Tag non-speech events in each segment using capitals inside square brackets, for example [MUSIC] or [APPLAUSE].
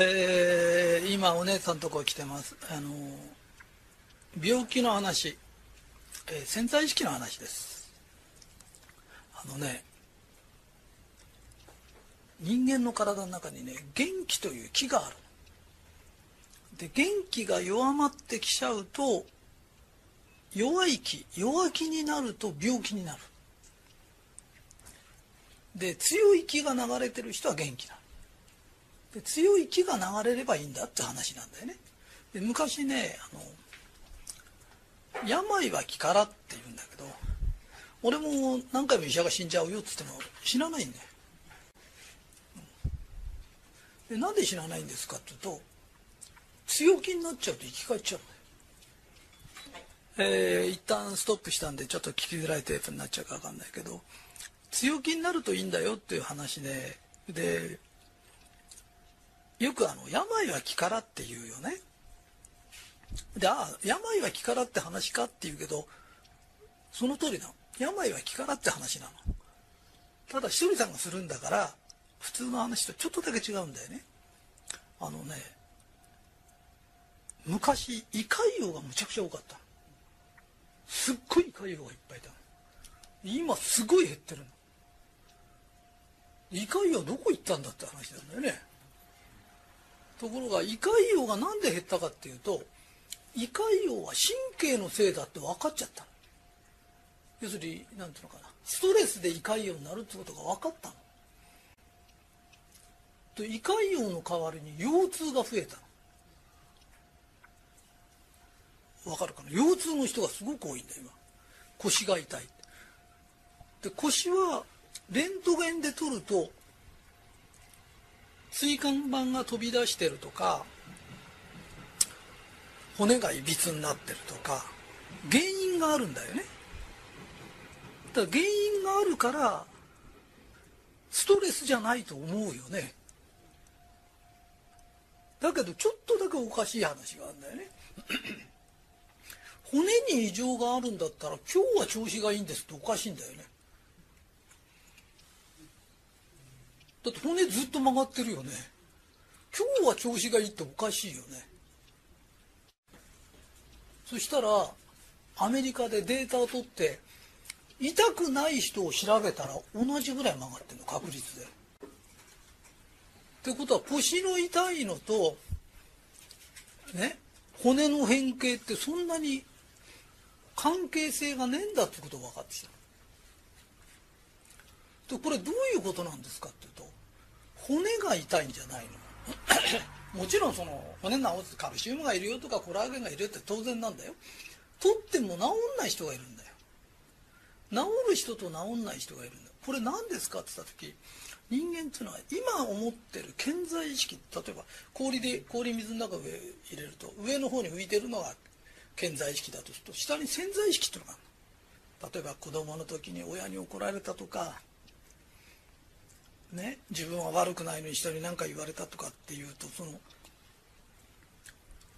えー、今お姉さんのとこ来てます。あの病気の話、えー、潜在意識の話です。あのね人間の体の中にね元気という気がある。で元気が弱まってきちゃうと弱い気弱気になると病気になる。で強い気が流れてる人は元気なの。で強い気が流れればいいんだって話なんだよね。で昔ねあの病は気からって言うんだけど俺も何回も医者が死んじゃうよっつっても死なないんだよ。でなんで死なないんですかっていうと強気になっちゃうと生き返っちゃうんだよ、えー、一旦ストップしたんでちょっと聞きづらいテープになっちゃうか分かんないけど強気になるといいんだよっていう話ででよくあの病は気からって言うよね。でああ病は気からって話かって言うけどその通りなの。病は気からって話なの。ただひとりさんがするんだから普通の話とちょっとだけ違うんだよね。あのね昔胃潰瘍がむちゃくちゃ多かったすっごい胃潰瘍がいっぱいいた今すごい減ってるの。胃潰瘍どこ行ったんだって話なんだよね。ところが胃潰瘍が何で減ったかっていうと胃潰瘍は神経のせいだって分かっちゃった要するに何ていうのかな。ストレスで胃潰瘍になるってことが分かったの。と胃潰瘍の代わりに腰痛が増えたの。分かるかな。腰痛の人がすごく多いんだ今。腰が痛いで腰はレントゲンで撮ると椎間板が飛び出してるとか骨がいびつになってるとか原因があるんだよね。だから原因があるからストレスじゃないと思うよね。だけどちょっとだけおかしい話があるんだよね。骨に異常があるんだったら今日は調子がいいんですっておかしいんだよね。だって骨ずっと曲がってるよね今日は調子がいいっておかしいよねそしたらアメリカでデータを取って痛くない人を調べたら同じぐらい曲がってるの確率で。ってことは腰の痛いのとね骨の変形ってそんなに関係性がねえんだってことが分かってきた。でこれどういうことなんですかっていうと骨が痛いんじゃないの？[COUGHS] もちろんその骨治すカルシウムがいるよとかコラーゲンがいるって当然なんだよ。取っても治んない人がいるんだよ。治る人と治んない人がいるんだよ。これ何ですかって言った時人間っていうのは今思ってる健在意識例えば氷で氷水の中上入れると上の方に浮いてるのが健在意識だとすると下に潜在意識っていうのがある例えば子供の時に親に怒られたとかね自分は悪くないのに人に何か言われたとかっていうとその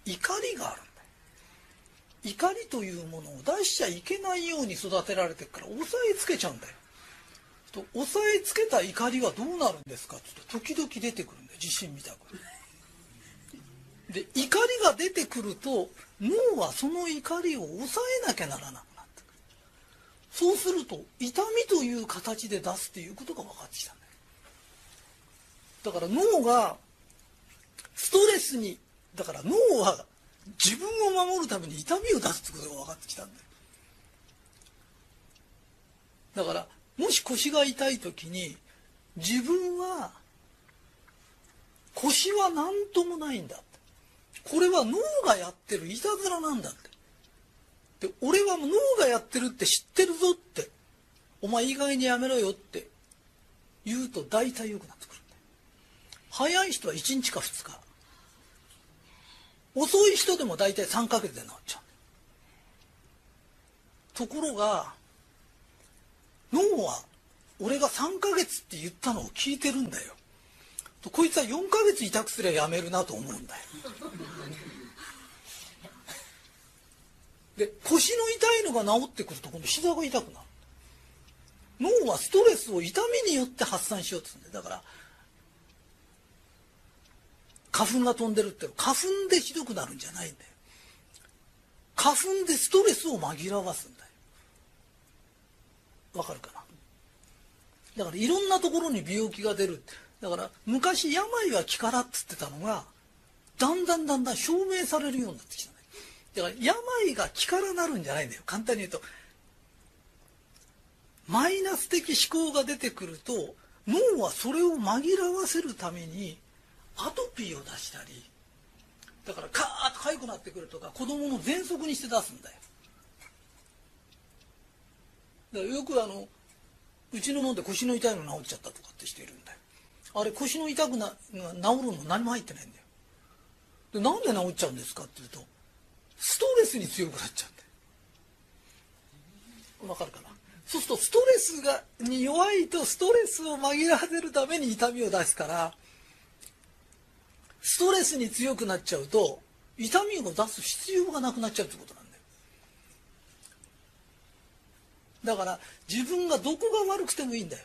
怒りがあるんだよ。怒りというものを出しちゃいけないように育てられてるから押さえつけちゃうんだよ。と押さえつけた怒りはどうなるんですか？って言うと時々出てくるんだよ。地震みたくで怒りが出てくると脳はその怒りを抑えなきゃならなくなってくる。そうすると痛みという形で出すっていうことが分かってきた。だから脳がストレスにだから脳は自分を守るために痛みを出すってことが分かってきたんだよ。だからもし腰が痛い時に自分は腰は何ともないんだこれは脳がやってるいたずらなんだって。で俺は脳がやってるって知ってるぞって。お前意外にやめろよって言うと大体良くなってくる。早い人は1日か2日。遅い人でも大体3ヶ月で治っちゃう。ところが脳は俺が3ヶ月って言ったのを聞いてるんだよ。こいつは4ヶ月痛くすりゃやめるなと思うんだよ。で腰の痛いのが治ってくると今度膝が痛くなる。脳はストレスを痛みによって発散しようとするんだよ。だから花粉が飛んでるって花粉でひどくなるんじゃないんだよ。花粉でストレスを紛らわすんだよ。わかるかな？だからいろんなところに病気が出るだから昔病は気からっつってたのがだんだんだんだん証明されるようになってきただから病が気からなるんじゃないんだよ。簡単に言うと。マイナス的思考が出てくると脳はそれを紛らわせるためにアトピーを出したりだからカーッと痒くなってくるとか子供の喘息にして出すんだよ。だからよくあのうちのもんで腰の痛いの治っちゃったとかってしてるんだよ。あれ腰の痛くな治るの何も入ってないんだよ。でなんで治っちゃうんですかっていうとストレスに強くなっちゃうんだよ。わかるかな？そうするとストレスがに弱いとストレスを紛らわせるために痛みを出すからストレスに強くなっちゃうと痛みを出す必要がなくなっちゃうってことなんだよ。だから自分がどこが悪くてもいいんだよ。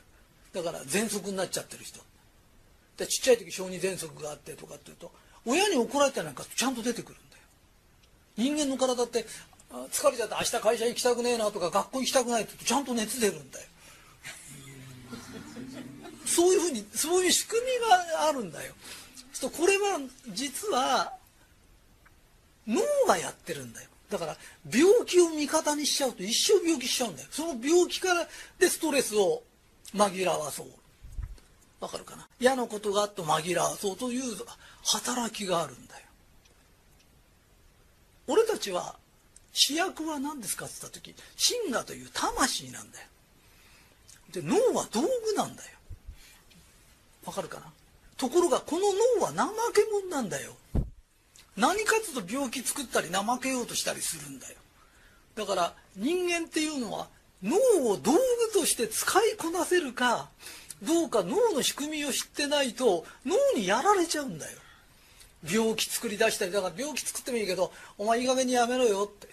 だから喘息になっちゃってる人。でちっちゃい時小児喘息があってとかっていうと親に怒られたなんかちゃんと出てくるんだよ。人間の体って疲れちゃって明日会社行きたくねえなとか学校行きたくないって言うとちゃんと熱出るんだよ。そういうふうにそういう仕組みがあるんだよ。とこれは実は脳がやってるんだよ。だから病気を味方にしちゃうと一生病気しちゃうんだよ。その病気からでストレスを紛らわそう。わかるかな？嫌なことがあって紛らわそうという働きがあるんだよ。俺たちは主役は何ですかって言った時真我という魂なんだよ。で脳は道具なんだよ。わかるかな？ところがこの脳は怠け者なんだよ。何かつと病気作ったり怠けようとしたりするんだよ。だから人間っていうのは脳を道具として使いこなせるかどうか脳の仕組みを知ってないと脳にやられちゃうんだよ。病気作り出したりだから病気作ってもいいけどお前いい加減にやめろよって。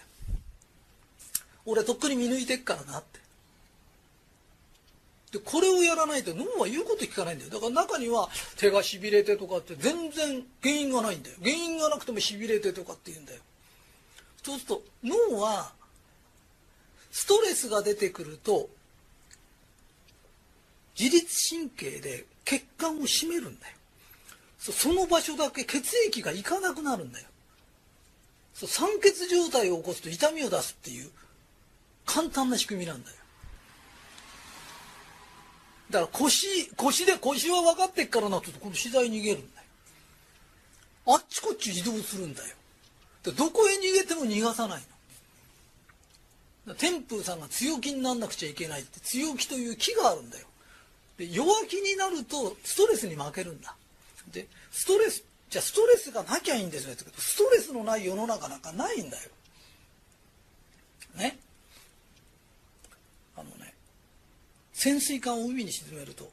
俺とっくに見抜いてっからなって。でこれをやらないと脳は言うこと聞かないんだよ。だから中には手がしびれてとかって全然原因がないんだよ。原因がなくてもしびれてとかって言うんだよ。そうすると脳はストレスが出てくると自律神経で血管を締めるんだよ。その場所だけ血液がいかなくなるんだよ。酸欠状態を起こすと痛みを出すっていう簡単な仕組みなんだよ。だから腰腰で腰は分かってっからなってこの資材逃げるんだよ。あっちこっち移動するんだよ。でどこへ逃げても逃がさないの。天風さんが強気になんなくちゃいけないって強気という気があるんだよ。で弱気になるとストレスに負けるんだ。でストレスじゃあストレスがなきゃいいんですよってストレスのない世の中なんかないんだよ。ね？潜水艦を海に沈めると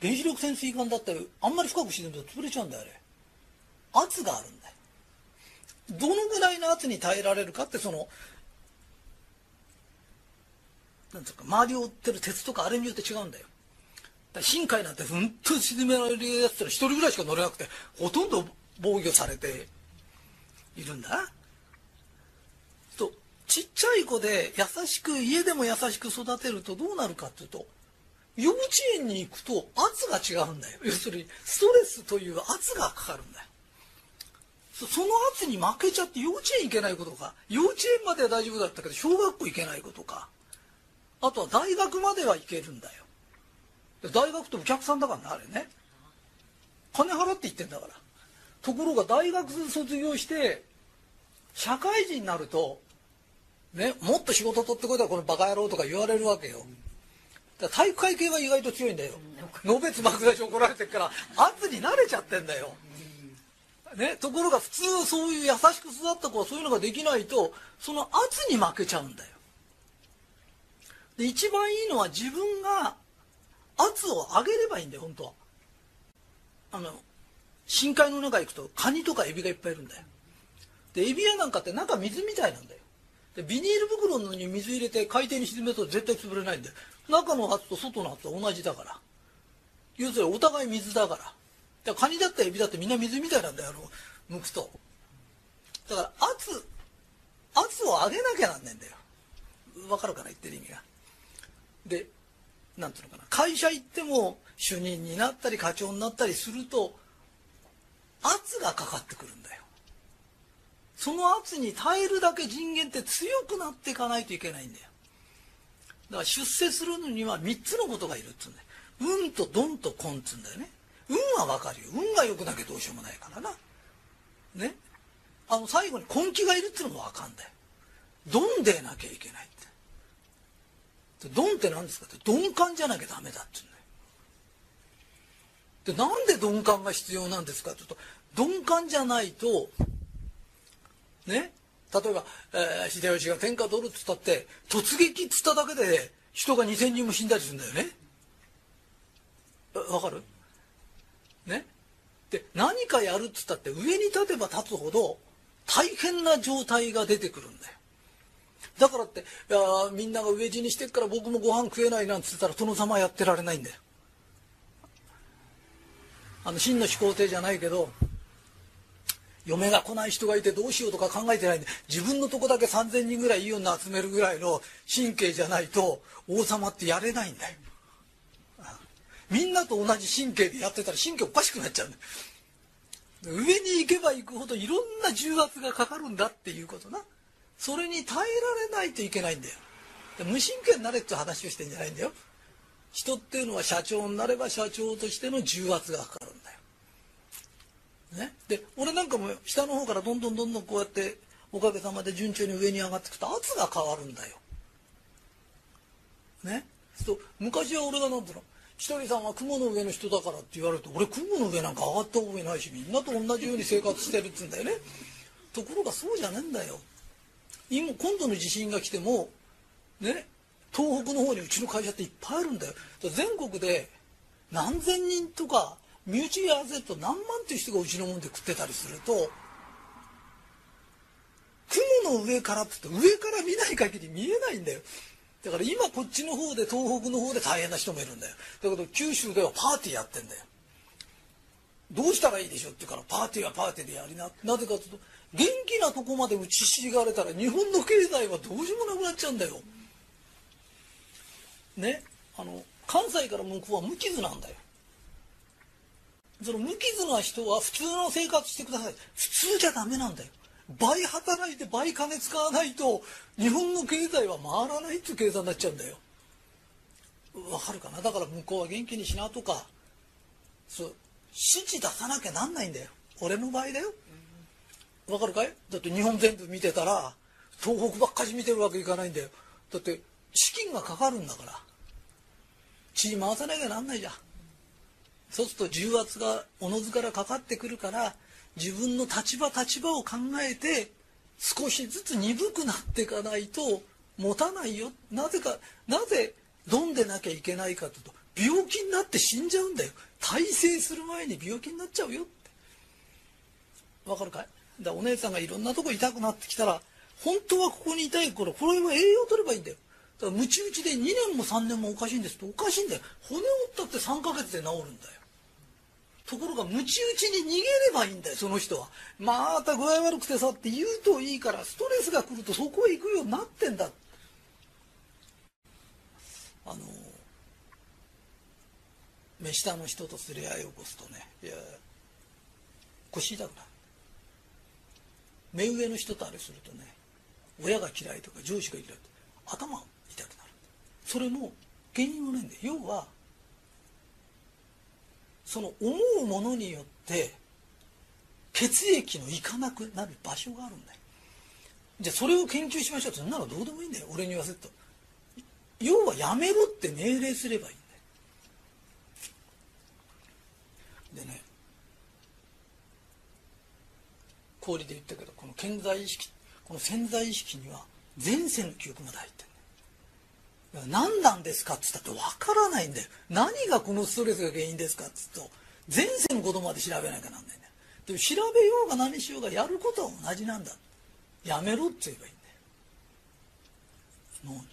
原子力潜水艦だったらあんまり深く沈むと潰れちゃうんだよあれ。圧があるんだよ。どのぐらいの圧に耐えられるかってそのなんですか周りを追ってる鉄とかあれによって違うんだよ。深海なんてふんと沈められるやつら一人ぐらいしか乗れなくてほとんど防御されているんだ。ちっちゃい子で優しく家でも優しく育てるとどうなるかっていうと幼稚園に行くと圧が違うんだよ。要するにストレスという圧がかかるんだよ。その圧に負けちゃって幼稚園行けないことか幼稚園までは大丈夫だったけど小学校行けないことかあとは大学までは行けるんだよ。大学ってお客さんだからねあれね。金払って行ってんだから。ところが大学卒業して社会人になるとねもっと仕事取ってこいだこのバカ野郎とか言われるわけよ。体育会系は意外と強いんだよ。のべつ爆出し怒られてるから圧に慣れちゃってんだよ、ね、ところが普通そういう優しく育った子はそういうのができないとその圧に負けちゃうんだよ。で一番いいのは自分が圧を上げればいいんだよ本当は。あの深海の中行くとカニとかエビがいっぱいいるんだよ。でエビ屋なんかって中水みたいなんだよでビニール袋に水入れて海底に沈めると絶対潰れないんで中の圧と外の圧は同じだから。要するにお互い水だから。だカニだったらエビだってみんな水みたいなんだよ剥くと。だから圧圧を上げなきゃなんねえんだよ。わかるかな言ってる意味が。でなんていうのかな。会社行っても主任になったり課長になったりすると圧がかかってくるんだよ。その圧に耐えるだけ人間って強くなっていかないといけないんだよ。だから出世するのには3つのことがいるっつうんだよ。運とドンとコンっつうんだよね。運はわかるよ。運が良くなきゃどうしようもないからな。ね。あの最後に根気がいるっていうのもわかんだよ。ドンでなきゃいけないって。ドンって何ですかって。鈍感じゃなきゃダメだって言うんだよ。でなんで鈍感が必要なんですかって言うと鈍感じゃないとね。例えば、えー、秀吉が天下取るっつったって突撃っつっただけで人が2,000人も死んだりするんだよね。わかる？ね。で何かやるっつったって上に立てば立つほど大変な状態が出てくるんだよ。だからっていやみんなが飢え死にしてっから僕もご飯食えないなんつってたら殿様やってられないんだよ。あの真の始皇帝じゃないけど嫁が来ない人がいてどうしようとか考えてないんで自分のとこだけ3,000人ぐらいいい女集めるぐらいの神経じゃないと王様ってやれないんだよ。みんなと同じ神経でやってたら神経おかしくなっちゃうんだよ。上に行けば行くほどいろんな重圧がかかるんだっていうことな。それに耐えられないといけないんだよ。無神経になれって話をしてんじゃないんだよ。人っていうのは社長になれば社長としての重圧がかかるんだ。ね、で俺なんかも下の方からどんどんどんどんこうやっておかげさまで順調に上に上がっていくと圧が変わるんだよ。ね、そう昔は俺が何ていうのひとりさんは雲の上の人だからって言われると俺雲の上なんか上がった覚えないしみんなと同じように生活してるっつうんだよね。ところがそうじゃねえんだよ。今今度の地震が来てもね東北の方にうちの会社っていっぱいあるんだよ。全国で何千人とか身内やぜと何万っていう人がうちのもんで食ってたりすると雲の上からって言って上から見ない限り見えないんだよ。だから今こっちの方で東北の方で大変な人もいるんだよ。だけど九州ではパーティーやってんだよ。どうしたらいいでしょうって言うからパーティーはパーティーでやりななぜかというと元気なとこまで打ちひしがれたら日本の経済はどうしようもなくなっちゃうんだよ。ね。あの関西から向こうは無傷なんだよ。その無傷な人は普通の生活してください。普通じゃダメなんだよ。倍働いて倍金使わないと日本の経済は回らないっていう計算になっちゃうんだよ。わかるかな？だから向こうは元気にしなとか。そう。指示出さなきゃなんないんだよ。俺の場合だよ。わかるかい？だって日本全部見てたら東北ばっかり見てるわけいかないんだよ。だって資金がかかるんだから。血回さなきゃなんないじゃん。そうすると重圧がおのずからかかってくるから自分の立場立場を考えて少しずつ鈍くなっていかないと持たないよ。なぜかなぜどんでなきゃいけないかというと病気になって死んじゃうんだよ。大成する前に病気になっちゃうよって。わかるかい？だお姉さんがいろんなとこ痛くなってきたら本当はここに痛い頃これは栄養取ればいいんだよ。だからムチ打ちで2年も3年もおかしいんですとおかしいんだよ。骨折ったって3ヶ月で治るんだよ。ところがムチ打ちに逃げればいいんだよその人は。また具合悪くてさって言うといいからストレスが来るとそこへ行くようになってんだ。あの目下の人とすれ合いを起こすとねいや腰痛くなる。目上の人とあれするとね親が嫌いとか上司が嫌いと頭痛くなる。それも原因はないんだよ。要はその思うものによって血液のいかなくなる場所があるんだよ。じゃあそれを研究しましょうってそんなのどうでもいいんだよ。俺に言わせると。要はやめろって命令すればいいんだよ。でね氷で言ったけどこの健在意識この潜在意識には前世の記憶まで入ってる何なんですか？っつったって分からないんだよ何がこのストレスが原因ですか？っつうと前世のことまで調べなきゃなんないんだよでも調べようが何しようがやることは同じなんだやめろって言えばいいんだよ。脳に。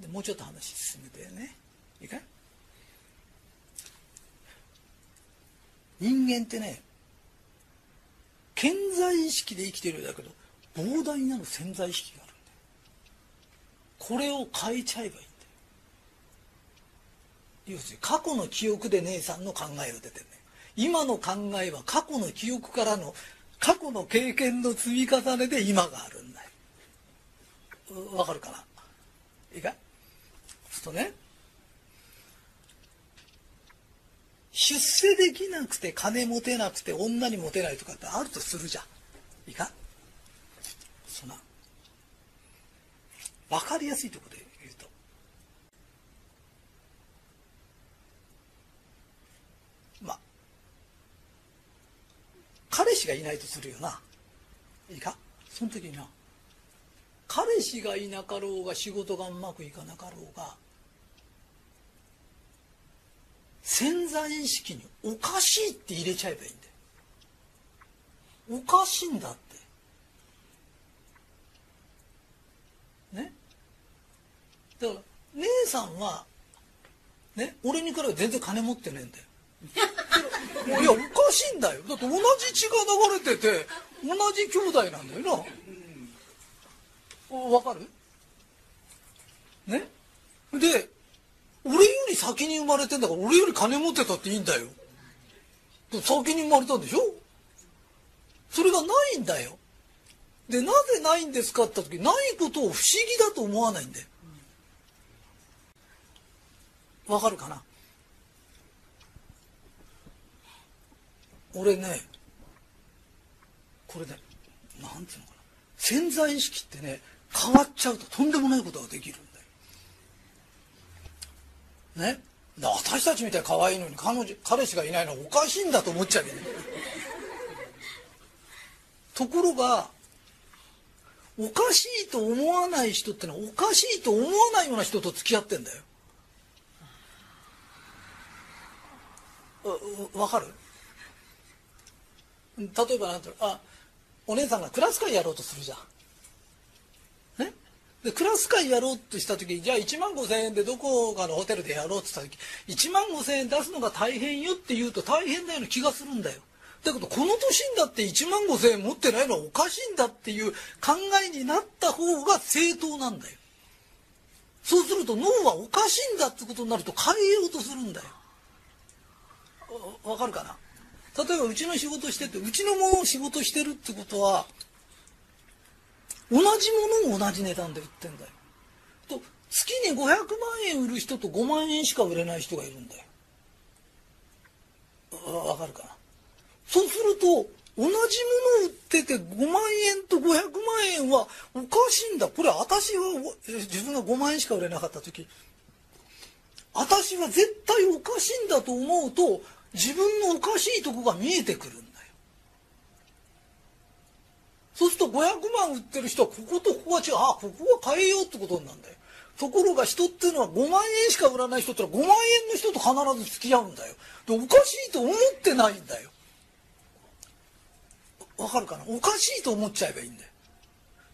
でもうちょっと話進めてね。いいかい？人間ってね健在意識で生きてるんだけど膨大なる潜在意識があるんだよ。これを変えちゃえばいいんだよ。要するに過去の記憶で姉さんの考えを出てるね。今の考えは過去の記憶からの過去の経験の積み重ねで今があるんだよ。わかるかな？いいか？そうするとね。出世できなくて金持てなくて女にモテないとかってあるとするじゃん。いいかそんな分かりやすいところで言うと。まあ彼氏がいないとするよな。いいかその時にな。彼氏がいなかろうが仕事がうまくいかなかろうが潜在意識におかしいって入れちゃえばいいんだよ。おかしいんだって。ね？だから姉さんはね？俺に比べ全然金持ってねえんだよ。いやおかしいんだよ。だって同じ血が流れてて同じ兄弟なんだよな。わかる？ね？で俺より先に生まれてんだから俺より金持ってたっていいんだよ。先に生まれたんでしょ？それがないんだよ。でなぜないんですかって言った時ないことを不思議だと思わないんだよ。わかるかな？俺ねこれねなんていうのかな？潜在意識ってね変わっちゃうととんでもないことができる。ね。私たちみたいに可愛いのに彼女彼氏がいないのはおかしいんだと思っちゃうけどね。[LAUGHS] ところがおかしいと思わない人ってのはおかしいと思わないような人と付き合ってんだよ。わかる？例えばなんていうあお姉さんがクラス会やろうとするじゃんでクラス会やろうとした時じゃあ1万5,000円でどこかのホテルでやろうって言った時1万5,000円出すのが大変よって言うと大変だような気がするんだよ。だけどこの年になって1万5,000円持ってないのはおかしいんだっていう考えになった方が正当なんだよ。そうすると脳はおかしいんだってことになると変えようとするんだよ。わかるかな？例えばうちの仕事しててうちのものを仕事してるってことは同じものを同じ値段で売ってんだよ。と月に500万円売る人と5万円しか売れない人がいるんだよ。わかるかな？そうすると同じものを売ってて5万円と500万円はおかしいんだ。これ私は自分が5万円しか売れなかった時私は絶対おかしいんだと思うと自分のおかしいとこが見えてくる。そうすると500万売ってる人はこことここが違う。あここは変えようってことになるんだよ。ところが人っていうのは5万円しか売らない人ってのは5万円の人と必ず付き合うんだよ。でおかしいと思ってないんだよ。わかるかな？おかしいと思っちゃえばいいんだよ。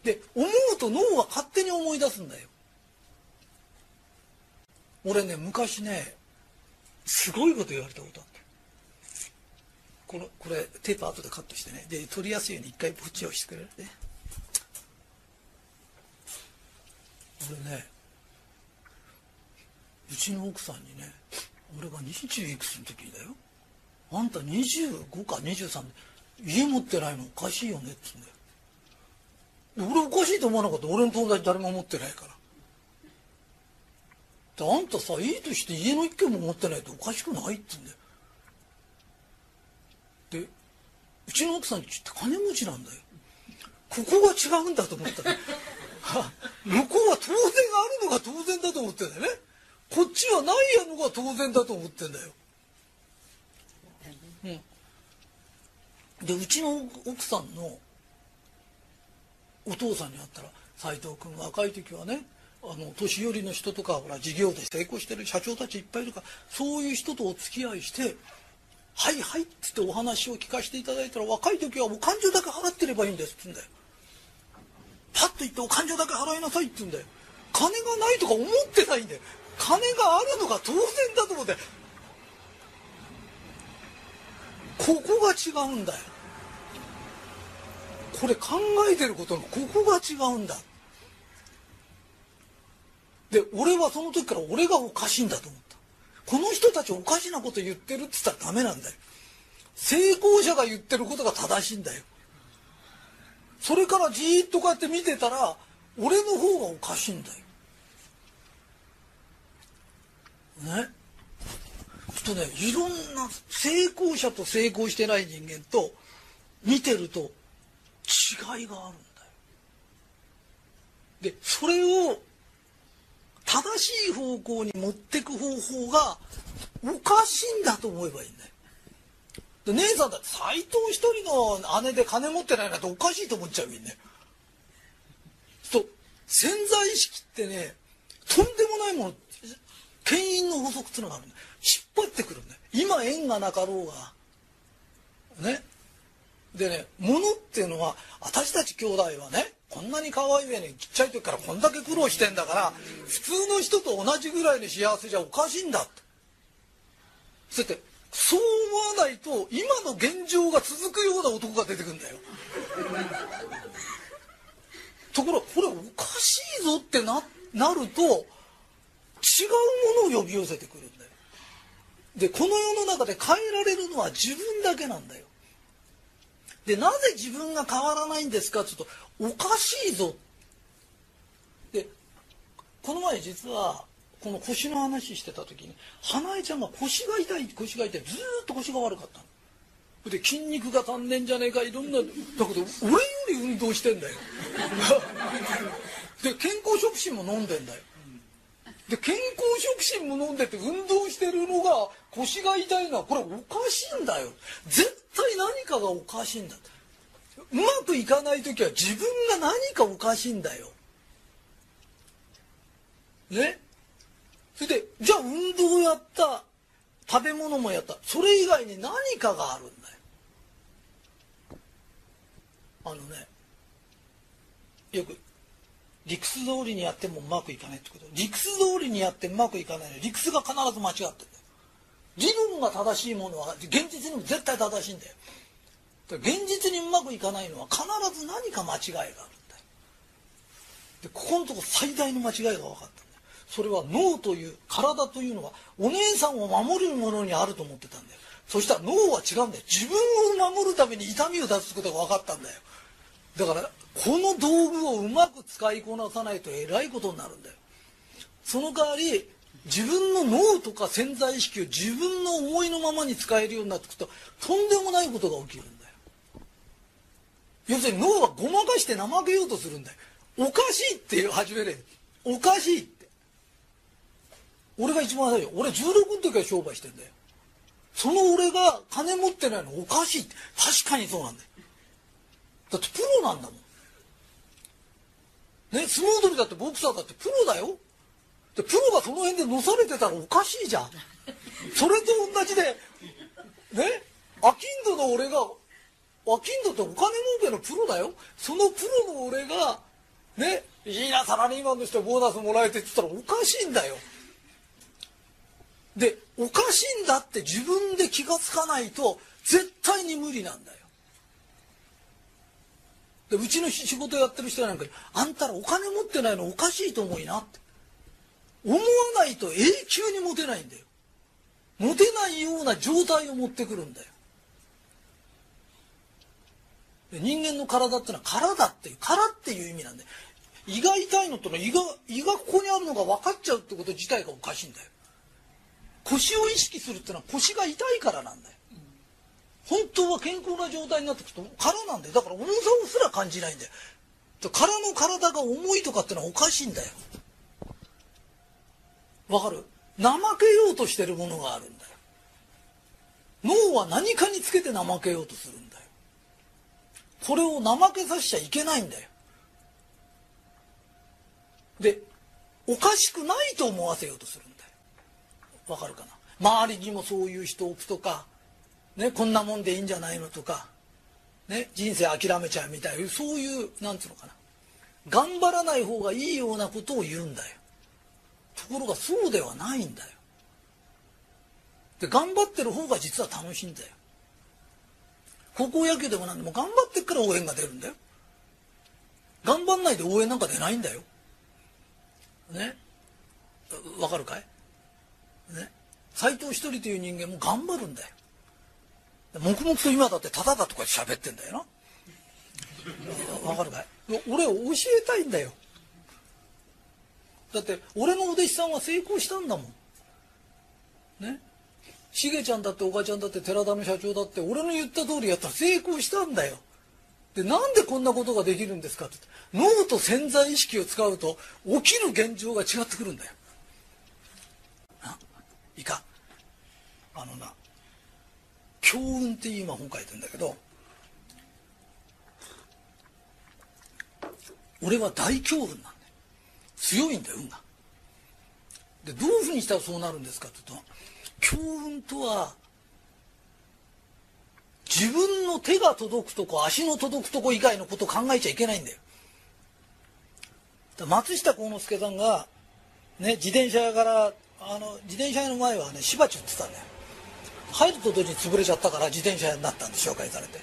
で思うと脳は勝手に思い出すんだよ。俺ね昔ねすごいこと言われたことあったこのこれテープ後でカットしてね。で取りやすいように一回こっちをしてくれる。ね。俺ねうちの奥さんにね俺が20いくつの時だよ。あんた25か23で家持ってないのおかしいよねって言うんだよ。俺おかしいと思わなかった。俺の友達誰も持ってないから。であんたさいいとして家の一軒も持ってないとおかしくないって言うんだよ。うちの奥さんって金持ちなんだよ。ここが違うんだと思ったら [LAUGHS] 向こうは当然あるのが当然だと思ってんだよね。こっちはないやのが当然だと思ってんだよ、うん、でうちの奥さんのお父さんに会ったら斎藤君若い時はねあの年寄りの人とかほら事業で成功してる社長たちいっぱいいるからそういう人とお付き合いしてはいはい」っつってお話を聞かせていただいたら若い時はもう勘定だけ払ってればいいんですっつうんだよ。パッと言ってお勘定だけ払いなさいって言うんだよ。金がないとか思ってないんだよ。金があるのが当然だと思って。ここが違うんだよ。これ考えてることのここが違うんだ。で俺はその時から俺がおかしいんだと思ったこの人たちおかしなこと言ってるって言ったらダメなんだよ。成功者が言ってることが正しいんだよ。それからじーっとこうやって見てたら俺の方がおかしいんだよ。ね？ちょっとねいろんな成功者と成功してない人間と見てると違いがあるんだよ。でそれを正しい方向に持ってく方法がおかしいんだと思えばいいんだよ。で姉さんだって斎藤一人の姉で金持ってないなんておかしいと思っちゃうよね。と潜在意識ってねとんでもないもの牽引の法則っていうのがあるんだ引っ張ってくるんだよ。今縁がなかろうが。ね。でね物っていうのは私たち兄弟はねこんなに可愛い上にちっちゃい時からこんだけ苦労してんだから普通の人と同じぐらいの幸せじゃおかしいんだって。そうやってそう思わないと今の現状が続くような男が出てくるんだよ。ところこれおかしいぞってななると違うものを呼び寄せてくるんだよ。でこの世の中で変えられるのは自分だけなんだよ。でなぜ自分が変わらないんですか？って言うとおかしいぞ。でこの前実はこの腰の話してた時に花江ちゃんが腰が痛い腰が痛いずっと腰が悪かったの。で筋肉が足んねんじゃねえかいろんなだけど俺より運動してんだよ。[LAUGHS] で健康食品も飲んでんだよ。で健康食品も飲んでて運動してるのが腰が痛いのはこれおかしいんだよ。絶対何かがおかしいんだ。うまくいかない時は自分が何かおかしいんだよ。ね？それでじゃあ運動やった食べ物もやった。それ以外に何かがあるんだよ。あのねよく理屈通りにやってもうまくいかないってこと。理屈通りにやってうまくいかない理屈が必ず間違ってる理論が正しいものは現実にも絶対正しいんだよ。現実にうまくいかないのは必ず何か間違いがあるんだよ。でここのとこ最大の間違いが分かったんだよ。それは脳という体というのはお姉さんを守るものにあると思ってたんだよ。そしたら脳は違うんだよ。自分を守るために痛みを出すことが分かったんだよ。だからこの道具をうまく使いこなさないとえらいことになるんだよ。その代わり自分の脳とか潜在意識を自分の思いのままに使えるようになってくるととんでもないことが起きるんだよ。要するに脳はごまかして怠けようとするんだよ。おかしいって始めれおかしいって。俺が一番最初俺16の時から商売してんだよ。その俺が金持ってないのおかしいって。確かにそうなんだよ。だってプロなんだもん。ね相撲取りだってボクサーだってプロだよ。でプロがその辺でのされてたらおかしいじゃん。それと同じでねアキンドの俺がアキンドってお金儲けのプロだよ。そのプロの俺がねいいなサラリーマンとしてボーナスもらえてって言ったらおかしいんだよ。でおかしいんだって自分で気が付かないと絶対に無理なんだよ。でうちの仕事やってる人なんかに「あんたらお金持ってないのおかしいと思いな」って。思わないと永久に持てないんだよ。持てないような状態を持ってくるんだよ。人間の体ってのは体っていう殻っていう意味なんだよ。胃が痛いのとの胃が胃がここにあるのが分かっちゃうってこと自体がおかしいんだよ。腰を意識するってのは腰が痛いからなんだよ。本当は健康な状態になってくると空なんだよ。だから重さをすら感じないんだよ。空の体が重いとかってのはおかしいんだよ。わかる？怠けようとしてるものがあるんだよ。脳は何かにつけて怠けようとするんだよ。これを怠けさせちゃいけないんだよ。でおかしくないと思わせようとするんだよ。わかるかな？周りにもそういう人を置くとかね、こんなもんでいいんじゃないのとか、ね、人生諦めちゃうみたいなそういうなんつうのかな。頑張らない方がいいようなことを言うんだよ。ところがそうではないんだよ。で頑張ってる方が実は楽しいんだよ。高校野球でも何でも頑張ってっから応援が出るんだよ。頑張んないで応援なんか出ないんだよ。ね。わかるかい？ね。斎藤一人という人間も頑張るんだよ。黙々と今だってただだとか喋ってんだよな。わかるかい？俺を教えたいんだよ。だって俺のお弟子さんは成功したんだもん。ね？しげちゃんだっておばちゃんだって寺田の社長だって俺の言った通りやったら成功したんだよ。でなんでこんなことができるんですかって脳と潜在意識を使うと起きる現状が違ってくるんだよ。いいか？あのな強運って今本書いてんだけど俺は大強運なんだよ。強いんだよ運が。でどういうふうにしたらそうなるんですかって言うと強運とは自分の手が届くとこ足の届くとこ以外のこと考えちゃいけないんだよ。松下幸之助さんが、ね、自転車屋からあの自転車屋の前はねしばち売ってたんだよ。入ると同時に潰れちゃったから自転車屋になったんで紹介されて。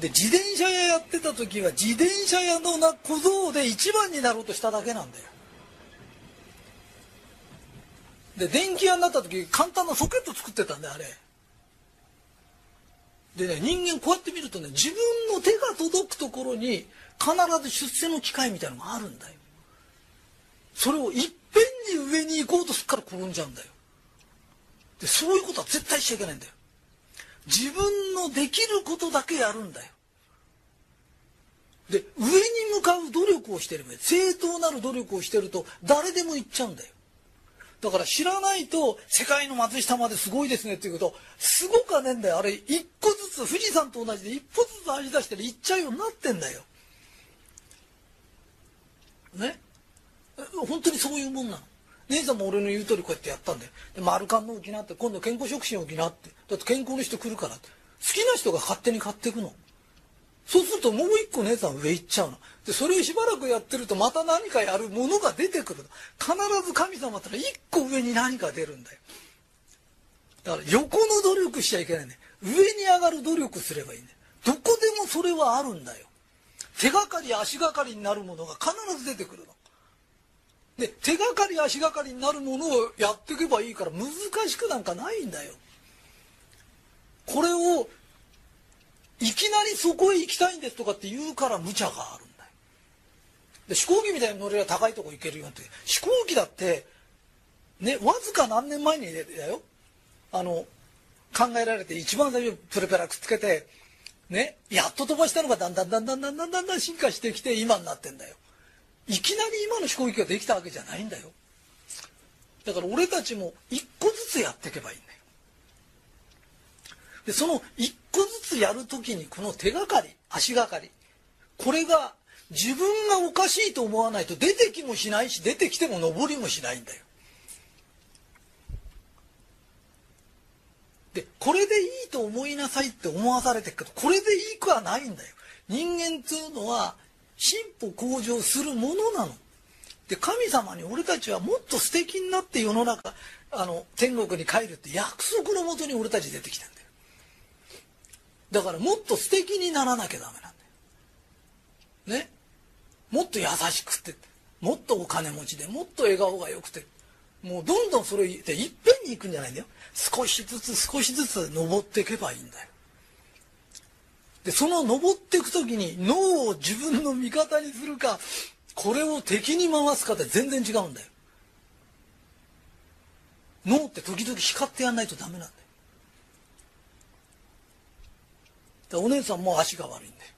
で自転車屋やってた時は自転車屋のな小僧で一番になろうとしただけなんだよ。で電気屋になった時簡単なソケット作ってたんだよあれ。でね人間こうやって見るとね自分の手が届くところに必ず出世の機会みたいのがあるんだよ。それをいっぺんに上に行こうとするから転んじゃうんだよ。でそういうことは絶対しちゃいけないんだよ。自分のできることだけやるんだよ。で上に向かう努力をしてれば正当なる努力をしてると誰でも行っちゃうんだよ。だから知らないと世界の松下まですごいですねっていうことすごくはねえんだよ。あれ一個ずつ富士山と同じで一歩ずつ味出して行っちゃうようになってんだよ。ね？本当にそういうもんなの？姉さんも俺の言う通りこうやってやったんでで丸カンの沖縄って今度健康食品沖縄って。だって健康の人来るからって。好きな人が勝手に買っていくの。そうするともう一個姉さん上行っちゃうの。でそれをしばらくやってるとまた何かやるものが出てくる必ず神様ったら一個上に何か出るんだよ。だから横の努力しちゃいけないね上に上がる努力すればいいねどこでもそれはあるんだよ。手がかり足がかりになるものが必ず出てくるの。で手がかり足がかりになるものをやっていけばいいから難しくなんかないんだよ。これをいきなりそこへ行きたいんですとかって言うから無茶があるんだよ。で飛行機みたいに乗れば高いとこ行けるよって飛行機だってねわずか何年前にだよあの考えられて一番最初プレペラくっつけてねやっと飛ばしたのがだんだんだんだんだんだんだん進化してきて今になってんだよ。いきなり今の飛行機ができたわけじゃないんだよ。だから俺たちも一個ずつやっていけばいいんだよ。でその一個ずつやるときにこの手がかり足がかりこれが自分がおかしいと思わないと出てきもしないし出てきても上りもしないんだよ。でこれでいいと思いなさいって思わされてる。けどこれでいいくはないんだよ。人間っていうのは進歩向上するものなの。で神様に俺たちはもっと素敵になって世の中あの天国に帰るって約束のもとに俺たち出てきたんだよ。だからもっと素敵にならなきゃダメなんだよ。ね？もっと優しくてもっとお金持ちでもっと笑顔が良くて。もうどんどんそれでいっぺんに行くんじゃないんだよ。少しずつ少しずつ登っていけばいいんだよ。でその登っていく時に脳を自分の味方にするかこれを敵に回すかって全然違うんだよ。脳って時々光ってやんないとダメなんだよ。でお姉さんも足が悪いんだよ。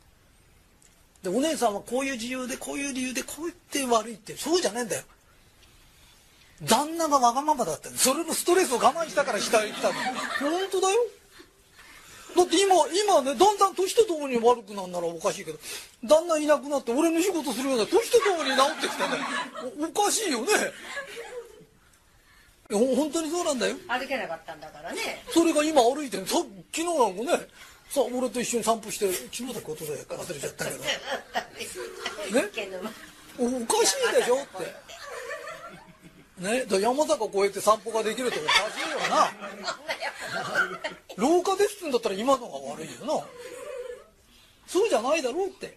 でお姉さんはこういう理由でこういう理由でこう言って悪いってそうじゃねえんだよ。旦那がわがままだった。それのストレスを我慢したから下へ来たの。本当だよ。だって今今ねだんだん年とともに悪くなるならおかしいけど旦那いなくなって俺の仕事するような年とともに治ってきたね。おかしいよね。本当にそうなんだよ。歩けなかったんだからね。それが今歩いてるさ昨日なんかねさあ俺と一緒に散歩して昨日だことで忘れちゃったけど。[LAUGHS] ね。おおかしいでしょってね山坂越えて散歩ができるっておかしいよな。廊下ですってんだったら今のが悪いよな。そうじゃないだろうって。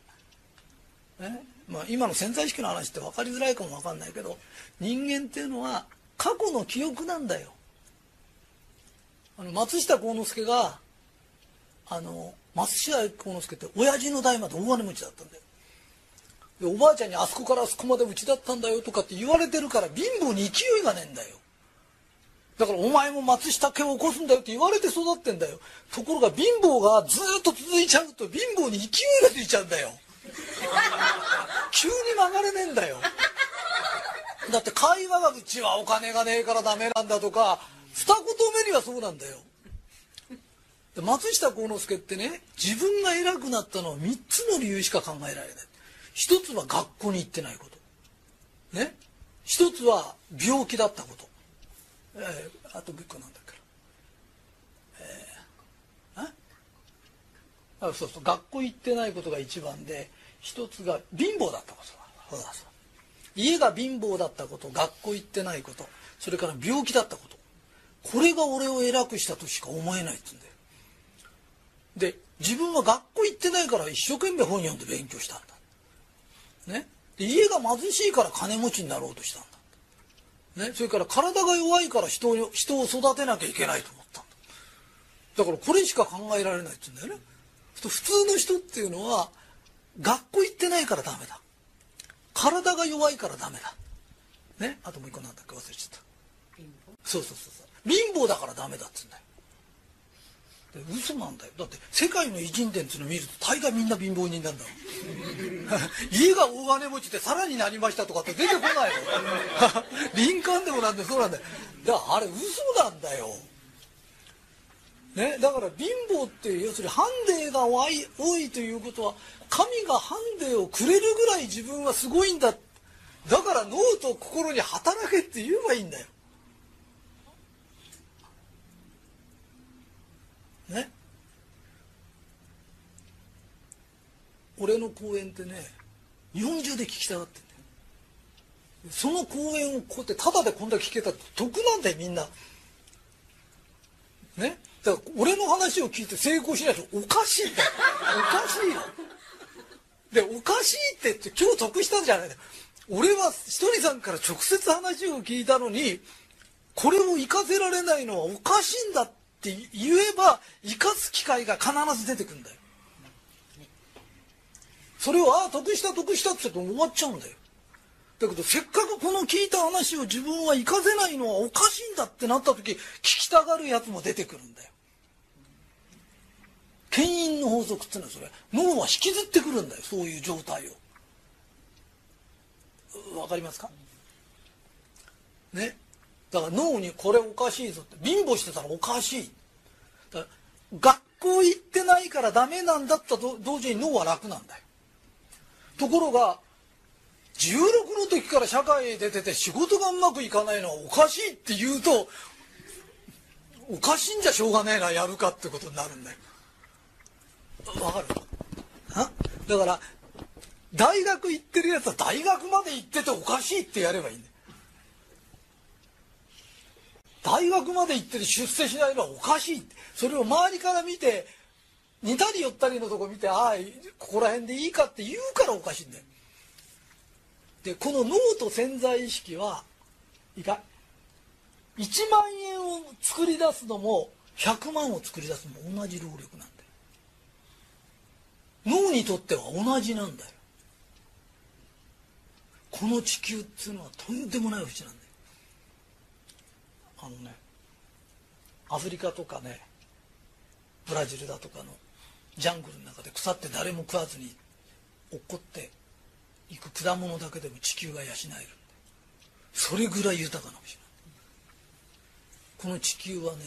ねまあ、今の潜在意識の話って分かりづらいかも分かんないけど人間っていうのは過去の記憶なんだよ。あの松下幸之助があの松下幸之助って親父の代まで大金持ちだったんだよ。おばあちゃんにあそこからあそこまでうちだったんだよとかって言われてるから貧乏に勢いがねえんだよ。だからお前も松下家を起こすんだよって言われて育ってんだよ。ところが貧乏がずっと続いちゃうと貧乏に勢いがついちゃうんだよ。[LAUGHS] 急に曲がれねえんだよ。だって会話がうちはお金がねえからダメなんだとか二言目にはそうなんだよ。松下幸之助ってね自分が偉くなったのは3つの理由しか考えられない。一つは学校に行ってないこと。ね？一つは病気だったこと、えー、あと一個なんだっけえー、あ？そうそう。学校行ってないことが一番で一つが貧乏だったことだ。家が貧乏だったこと学校行ってないことそれから病気だったこと。これが俺を偉くしたとしか思えないっつうんだよ。で自分は学校行ってないから一生懸命本読んで勉強したんだ。ね。で家が貧しいから金持ちになろうとしたんだ、ね、それから体が弱いから人を人を育てなきゃいけないと思ったんだ。だからこれしか考えられないっつうんだよね。普通の人っていうのは学校行ってないからダメだ。体が弱いからダメだ。ね。あともう一個なんだっけ？忘れちゃった。そうそうそうそう。貧乏だからダメだっつうんだよ嘘なんだよ。だって世界の偉人伝っていうのを見ると大概みんな貧乏人なんだ [LAUGHS] 家が大金持ちでさらになりましたとかって出てこないの。[LAUGHS] 林間でもなんでそうなんだよ。だからあれ嘘なんだよ。ね、だから貧乏って要するにハンデが多い多いということは神がハンデをくれるぐらい自分はすごいんだ。だから脳と心に働けって言えばいいんだよ。ね。俺の講演ってね日本中で聞きたがってんだよ。その講演をこうやってタダでこんだけ聞けたって得なんだよみんな。ね。だから俺の話を聞いて成功しないとおかしいんだよ。おかしいよ。でおかしいってって今日得したんじゃない俺はひとりさんから直接話を聞いたのにこれを生かせられないのはおかしいんだって。って言えば生かす機会が必ず出てくんだよ。それをああ得した得したって言って終わっちゃうんだよ。だけどせっかくこの聞いた話を自分は生かせないのはおかしいんだってなった時聞きたがるやつも出てくるんだよ。牽引の法則っていうのはそれ脳は引きずってくるんだよそういう状態を。わかりますか？ね。だから脳にこれおかしいぞって。貧乏してたらおかしい。学校行ってないからダメなんだったと同時に脳は楽なんだよ。ところが16の時から社会へ出てて仕事がうまくいかないのはおかしいって言うとおかしいんじゃしょうがねえなやるかってことになるんだよ。わかる？だから大学行ってるやつは大学まで行ってておかしいってやればいいんだよ。大学まで行ってて出世しないのはおかしいって。それを周りから見て似たり寄ったりのとこ見てああここら辺でいいかって言うからおかしいんだよ。でこの脳と潜在意識はいか1万円を作り出すのも100万を作り出すのも同じ労力なんだよ。脳にとっては同じなんだよ。この地球っていうのはとんでもない星なんだあのねアフリカとかねブラジルだとかのジャングルの中で腐って誰も食わずに落っこっていく果物だけでも地球が養える。それぐらい豊かな星なこの地球はね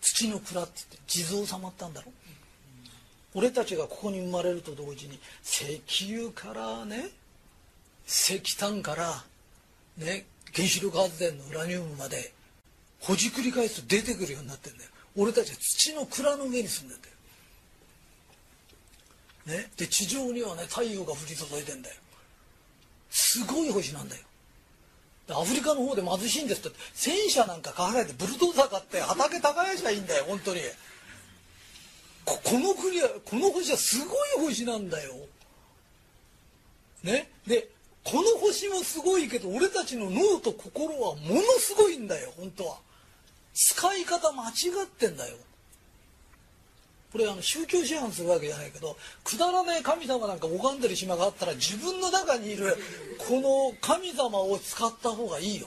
土の蔵って言って地蔵様ったんだろ。う俺たちがここに生まれると同時に石油からね石炭からね原子力発電のウラニウムまでほじくり返すと出てくるようになってんだよ。俺たちは土の蔵の上に住んでんだよ。ね、で地上にはね太陽が降り注いでんだよ。すごい星なんだよ。アフリカの方で貧しいんですって。戦車なんか買わないでブルドーザー買って畑耕しゃいいんだよ本当に。ここの国はこの星はすごい星なんだよ。ね？でこの星もすごいけど俺たちの脳と心はものすごいんだよ本当は。使い方間違ってんだよ。これあの宗教師範するわけじゃないけどくだらない神様なんか拝んでる島があったら自分の中にいるこの神様を使った方がいいよ。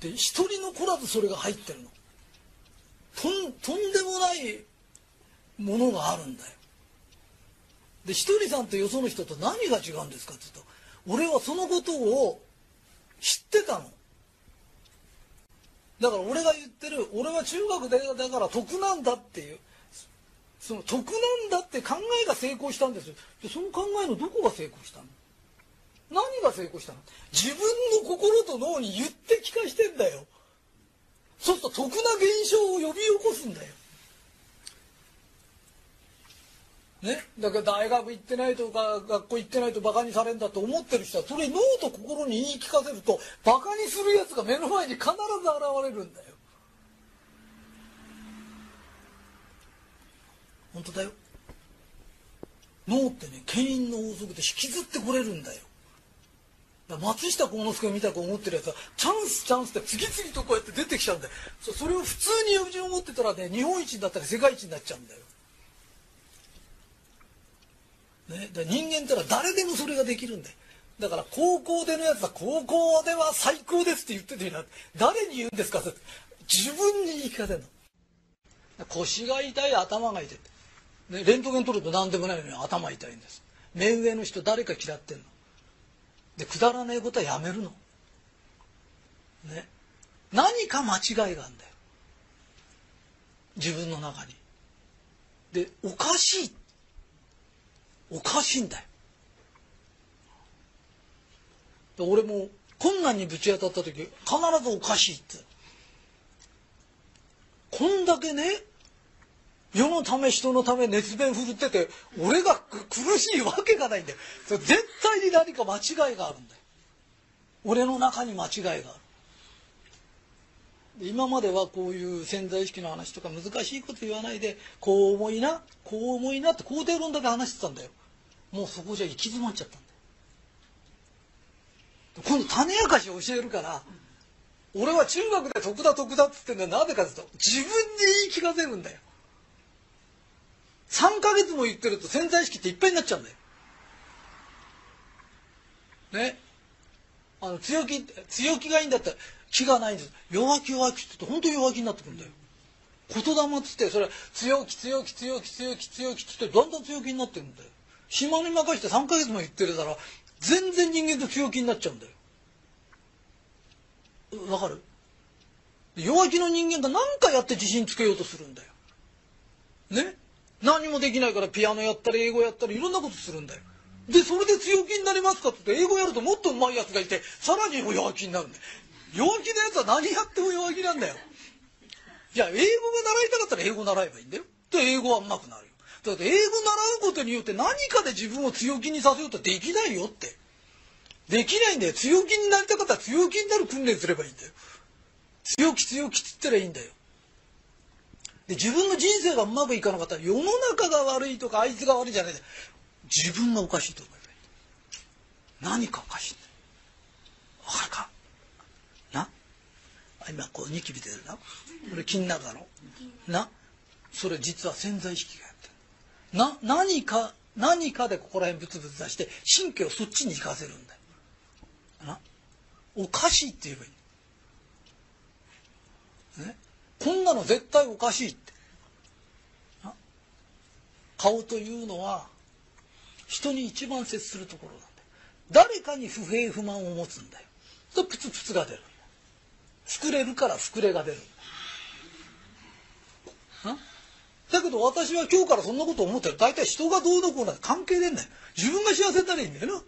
で一人残らずそれが入ってるの。とんとんでもないものがあるんだよ。でひとりさんとよその人と何が違うんですかって言うと俺はそのことを知ってたの。だから俺が言ってる俺は中学でだから得なんだっていうその得なんだって考えが成功したんですよ。でその考えのどこが成功したの？何が成功したの？自分の心と脳に言って聞かしてんだよ。そうすると得な現象を呼び起こすんだよね、だから大学行ってないとか学校行ってないとバカにされるんだと思ってる人はそれ脳と心に言い聞かせるとバカにするやつが目の前に必ず現れるんだよ。本当だよ。脳ってね牽引の法則で引きずってこれるんだよ。松下幸之助みたく思ってるやつはチャンスチャンスって次々とこうやって出てきちゃうんだよ。それを普通に自分を持ってたらね日本一になったり世界一になっちゃうんだよ。ね、だ人間ってのは誰でもそれができるんだよ。だから高校でのやつは高校では最高ですって言っててみな誰に言うんですか？って自分に言い聞かせるの。腰が痛い頭が痛い。ね、レントゲン取ると何でもないのに頭痛いんです。目上の人誰か嫌ってんの。でくだらないことはやめるの。ね。何か間違いがあるんだよ。自分の中に。でおかしいって。おかしいんだよ。俺も困難にぶち当たった時必ずおかしいって。こんだけね世のため人のため熱弁振るってて俺が苦しいわけがないんだよ。絶対に何か間違いがあるんだよ。俺の中に間違いがある。今まではこういう潜在意識の話とか難しいこと言わないでこう思いなこう思いなって肯定論だけ話してたんだよ。もうそこじゃ行き詰まっちゃったんだよ。今度種明かしを教えるから俺は中学で得だ得だっつってんだよ。なぜかって言うと自分に言い聞かせるんだよ。3ヶ月も言ってると潜在意識っていっぱいになっちゃうんだよ。ね。あの強気強気がいいんだったら気がないんです。弱気弱気って言って本当に弱気になってくるんだよ。言霊っつってそれ強気強気強気強気強気っつってだんだん強気になってるんだよ。暇に任して3ヶ月も言ってるから全然人間と強気になっちゃうんだよ。わかる？弱気の人間が何かやって自信つけようとするんだよ。ね？何もできないからピアノやったり英語やったりいろんなことするんだよ。でそれで強気になりますかって言って英語やるともっと上手いやつがいてさらに弱気になるんだよ。弱気なやつは何やっても弱気なんだよ。じゃあ英語が習いたかったら英語習えばいいんだよ。で英語は上手くなるよ。だって英語習うことによって何かで自分を強気にさせようとできないよって。できないんだよ。強気になりたかったら強気になる訓練すればいいんだよ。強気強気って言ったらいいんだよ。で自分の人生がうまくいかなかったら世の中が悪いとかあいつが悪いじゃない自分がおかしいと思えばい。い何かおかしいんだよ。わかるか？な？今こうニキビ出るな。これ気になるだろ？な？それ実は潜在意識がな何か何かでここら辺ブツブツ出して神経をそっちに行かせるんだよ。なおかしいって言えばいい。ねこんなの絶対おかしいって。顔というのは人に一番接するところなんだよ。誰かに不平不満を持つんだよ。とプツプツが出る膨れるから膨れが出るんだけど私は今日からそんなこと思ってる。大体人がどうのこうの関係ねえんだよ。自分が幸せになりゃいいんだよな。